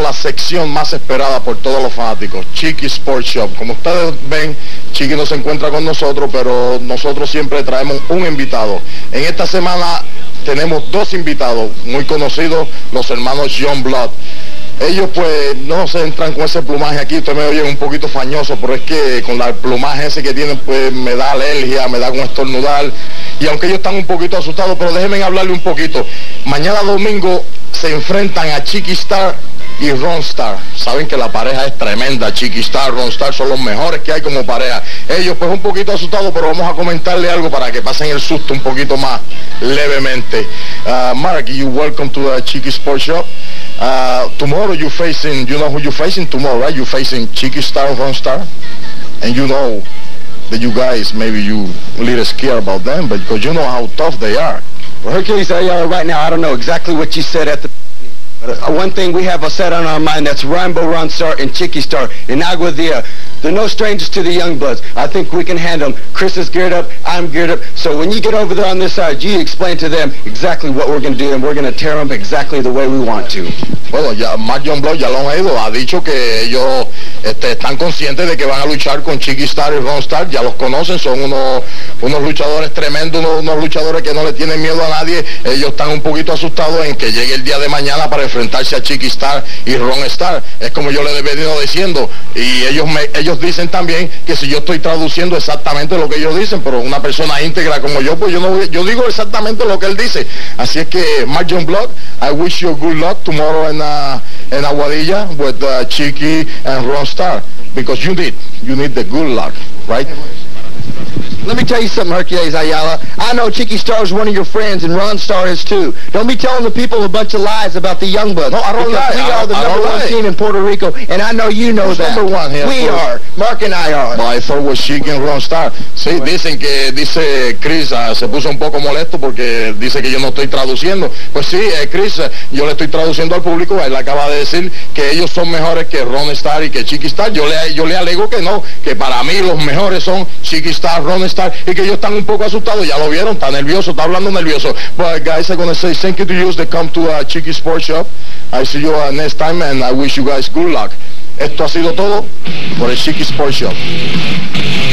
la sección más esperada por todos los fanáticos, Chiqui Sports Shop. Como ustedes ven, Chiqui no se encuentra con nosotros, pero nosotros siempre traemos un invitado. En esta semana tenemos dos invitados muy conocidos, los hermanos John Blood. Ellos pues no se entran con ese plumaje aquí, usted me oye un poquito fañoso, pero es que con el plumaje ese que tienen pues me da alergia, me da con estornudar. Y aunque ellos están un poquito asustados, pero déjenme hablarle un poquito. Mañana domingo se enfrentan a Chiqui Star y Ron Star. Saben que la pareja es tremenda. Chiqui Star, Ron Star son los mejores que hay como pareja. Ellos pues un poquito asustados, pero vamos a comentarle algo para que pasen el susto un poquito más levemente. Uh, Mark, you welcome to the Chiqui Sports Shop. Uh, tomorrow you facing, you know who you facing tomorrow, right? You facing Chiqui Star, Ron Star, and you know that you guys maybe you a little scared about them, but because you know how tough they are. Well, Hercules, uh, right now, I don't know exactly what you said at the Uh, one thing we have a set on our mind, that's Rainbow Run Star and Chicky Star in Aguadilla. They're no strangers to the young bloods. I think we can handle them. Chris is geared up. I'm geared up. So when you get over there on this side, you explain to them exactly what we're going to do, and we're going to tear them exactly the way we want to. Bueno, ya Matt John Blood ya lo han ido. Ha dicho que ellos este, están conscientes de que van a luchar con Chicky Star y Ron Star. Ya los conocen. Son unos, unos luchadores tremendos, unos, unos luchadores que no le tienen miedo a nadie. Ellos están un poquito asustados en que llegue el día de mañana para enfrentarse a Chiqui Star y Ron Star. Es como yo le he venido diciendo. Y ellos, me, ellos dicen también que si yo estoy traduciendo exactamente lo que ellos dicen, pero una persona íntegra como yo, pues yo, no, yo digo exactamente lo que él dice. Así es que, Mark John Blood, I wish you good luck tomorrow in, uh, in Aguadilla with uh, Chiqui and Ron Star. Because you need, you need the good luck, right? Let me tell you something, Hercules Ayala. I know Chicky Star is one of your friends, and Ron Star is too. Don't be telling the people a bunch of lies about the Youngbucks. No, I don't lie. We are the I number one lie. team in Puerto Rico, and I know you know Who's that. number one here? We are. Mark and I are. I thought was Chiqui and Ron Star. Sí, dicen que, dice Chris, ah, se puso un poco molesto porque dice que yo no estoy traduciendo. Pues sí, eh, Chris, eh, yo le estoy traduciendo al público, él acaba de decir que ellos son mejores que Ron Star y que Chiqui Star. Yo le, yo le alego que no, que para mí los mejores son Chiqui Star, Ron Star y que ellos están un poco asustados, ya lo vieron, está nervioso, está hablando nervioso. But guys, I'm gonna say thank you to you that come to uh, Chiqui Sports Shop. I see you uh, next time and I wish you guys good luck. Esto ha sido todo por el Chiqui Sports Shop.